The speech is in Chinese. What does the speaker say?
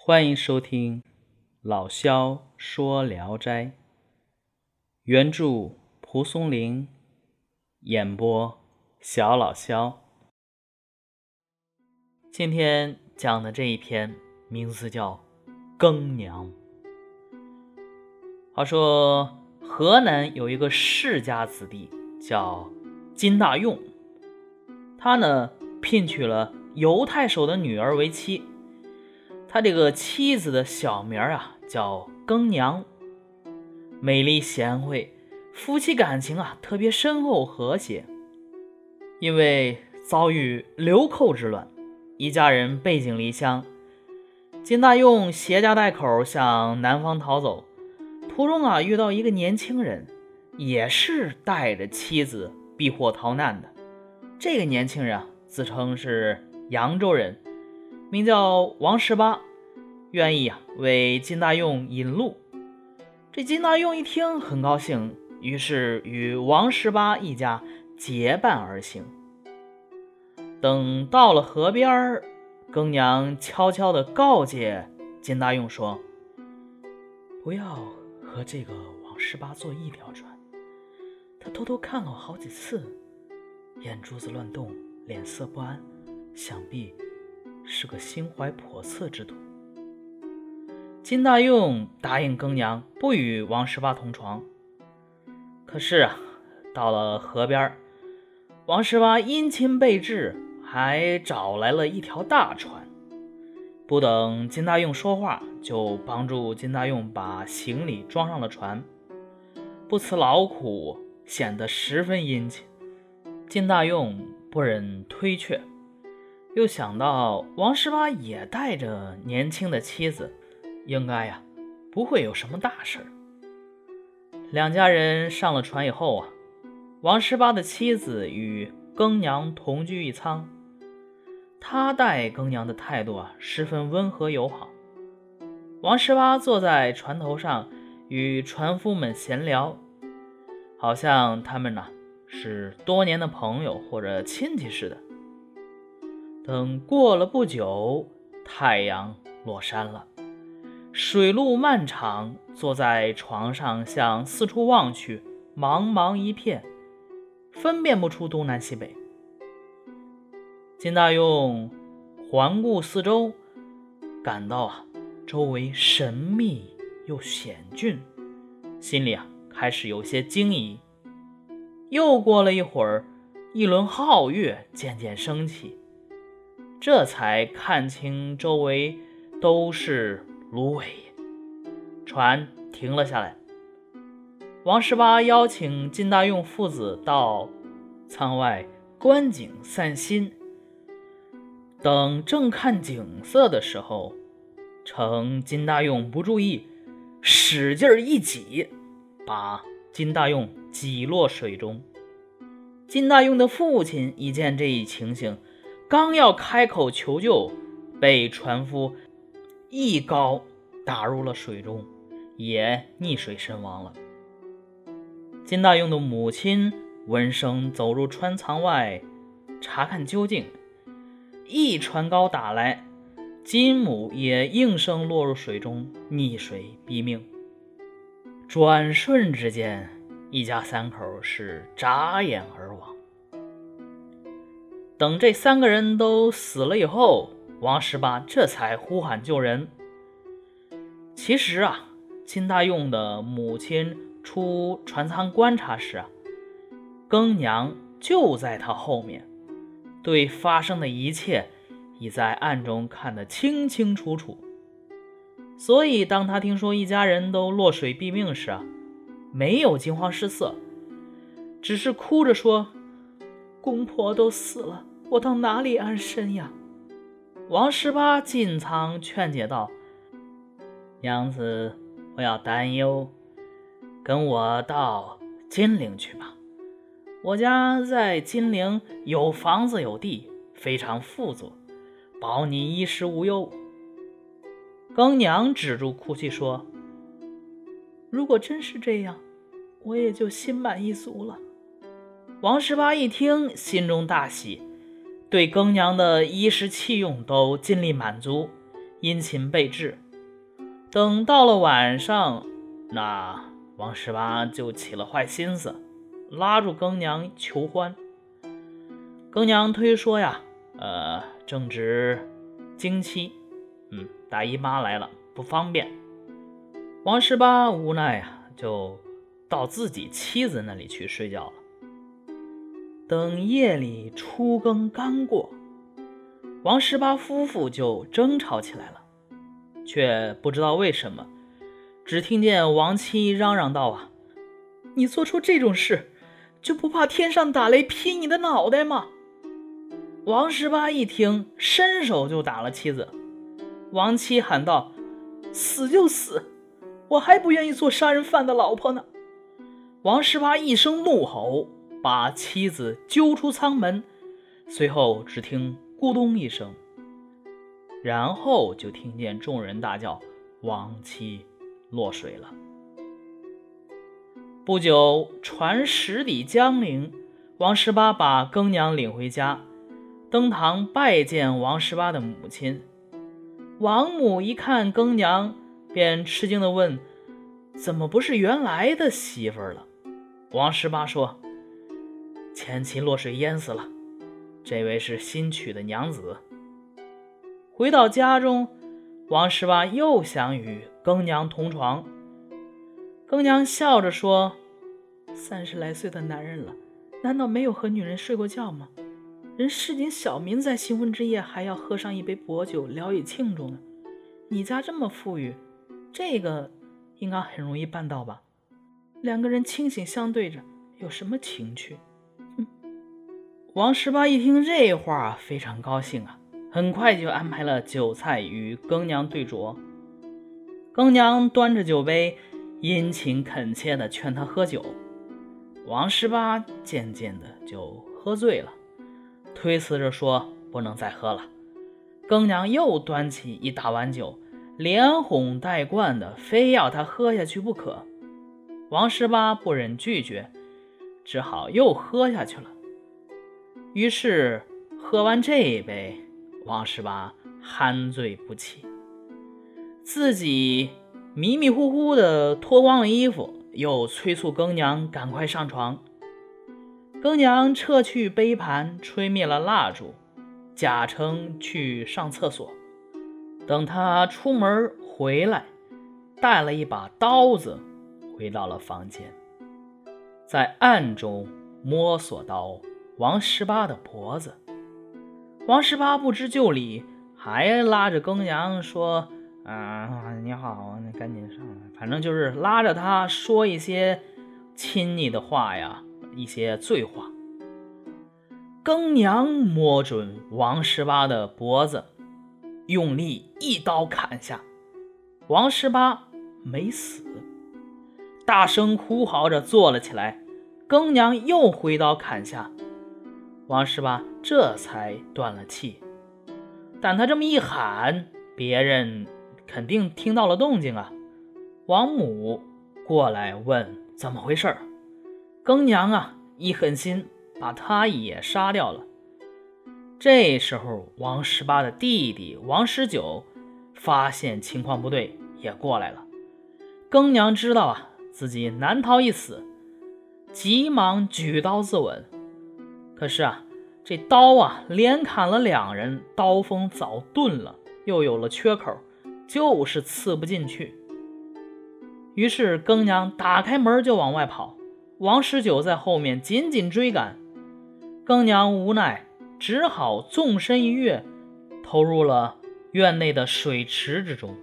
欢迎收听老萧说《聊斋》，原著蒲松龄，演播小老萧。今天讲的这一篇名字叫《更娘》。话说河南有一个世家子弟叫金大用，他呢聘娶了犹太守的女儿为妻。他这个妻子的小名啊叫更娘，美丽贤惠，夫妻感情啊特别深厚和谐。因为遭遇流寇之乱，一家人背井离乡，金大用携家带口向南方逃走，途中啊遇到一个年轻人，也是带着妻子避祸逃难的。这个年轻人啊自称是扬州人。名叫王十八，愿意啊为金大用引路。这金大用一听很高兴，于是与王十八一家结伴而行。等到了河边儿，更娘悄悄地告诫金大用说：“不要和这个王十八坐一条船，他偷偷看了我好几次，眼珠子乱动，脸色不安，想必……”是个心怀叵测之徒。金大用答应更娘不与王十八同床。可是啊，到了河边，王十八殷勤备至，还找来了一条大船。不等金大用说话，就帮助金大用把行李装上了船，不辞劳苦，显得十分殷勤。金大用不忍推却。又想到王十八也带着年轻的妻子，应该呀不会有什么大事。两家人上了船以后啊，王十八的妻子与更娘同居一舱，他待更娘的态度啊十分温和友好。王十八坐在船头上与船夫们闲聊，好像他们呢是多年的朋友或者亲戚似的。等过了不久，太阳落山了，水路漫长。坐在床上向四处望去，茫茫一片，分辨不出东南西北。金大用环顾四周，感到啊，周围神秘又险峻，心里啊开始有些惊疑。又过了一会儿，一轮皓月渐渐升起。这才看清周围都是芦苇，船停了下来。王十八邀请金大用父子到舱外观景散心。等正看景色的时候，趁金大用不注意，使劲一挤，把金大用挤落水中。金大用的父亲一见这一情形。刚要开口求救，被船夫一篙打入了水中，也溺水身亡了。金大用的母亲闻声走入船舱外查看究竟，一船篙打来，金母也应声落入水中，溺水毙命。转瞬之间，一家三口是眨眼而亡。等这三个人都死了以后，王十八这才呼喊救人。其实啊，金大用的母亲出船舱观察时啊，更娘就在他后面，对发生的一切已在暗中看得清清楚楚。所以，当他听说一家人都落水毙命时啊，没有惊慌失色，只是哭着说：“公婆都死了。”我到哪里安身呀？王十八进仓劝解道：“娘子，不要担忧，跟我到金陵去吧。我家在金陵有房子有地，非常富足，保你衣食无忧。”更娘止住哭泣说：“如果真是这样，我也就心满意足了。”王十八一听，心中大喜。对更娘的衣食器用都尽力满足，殷勤备至。等到了晚上，那王十八就起了坏心思，拉住更娘求欢。更娘推说呀，呃，正值经期，嗯，大姨妈来了，不方便。王十八无奈啊，就到自己妻子那里去睡觉了。等夜里初更刚过，王十八夫妇就争吵起来了。却不知道为什么，只听见王妻嚷嚷道：“啊，你做出这种事，就不怕天上打雷劈你的脑袋吗？”王十八一听，伸手就打了妻子。王妻喊道：“死就死，我还不愿意做杀人犯的老婆呢！”王十八一声怒吼，把妻子揪出舱门，随后只听“咕咚”一声。然后就听见众人大叫：“亡妻落水了。”不久，船驶抵江陵，王十八把更娘领回家，登堂拜见王十八的母亲。王母一看更娘，便吃惊地问：“怎么不是原来的媳妇了？”王十八说：“前妻落水淹死了，这位是新娶的娘子。”回到家中，王十八又想与更娘同床。更娘笑着说：“三十来岁的男人了，难道没有和女人睡过觉吗？人市井小民在新婚之夜还要喝上一杯薄酒，聊以庆祝呢。你家这么富裕，这个应该很容易办到吧？两个人清醒相对着，有什么情趣？”王十八一听这话，非常高兴啊。很快就安排了酒菜与更娘对酌。更娘端着酒杯，殷勤恳切地劝他喝酒。王十八渐渐的就喝醉了，推辞着说不能再喝了。更娘又端起一大碗酒，连哄带灌的，非要他喝下去不可。王十八不忍拒绝，只好又喝下去了。于是喝完这一杯。王十八酣醉不起，自己迷迷糊糊的脱光了衣服，又催促更娘赶快上床。更娘撤去杯盘，吹灭了蜡烛，假称去上厕所。等他出门回来，带了一把刀子，回到了房间，在暗中摸索刀王十八的脖子。王十八不知就里，还拉着更娘说：“啊，你好，你赶紧上来。”反正就是拉着他说一些亲昵的话呀，一些醉话。更娘摸准王十八的脖子，用力一刀砍下。王十八没死，大声哭嚎着坐了起来。更娘又挥刀砍下。王十八这才断了气，但他这么一喊，别人肯定听到了动静啊。王母过来问怎么回事儿，更娘啊一狠心把他也杀掉了。这时候，王十八的弟弟王十九发现情况不对，也过来了。更娘知道啊自己难逃一死，急忙举刀自刎。可是啊，这刀啊，连砍了两人，刀锋早钝了，又有了缺口，就是刺不进去。于是更娘打开门就往外跑，王十九在后面紧紧追赶。更娘无奈，只好纵身一跃，投入了院内的水池之中。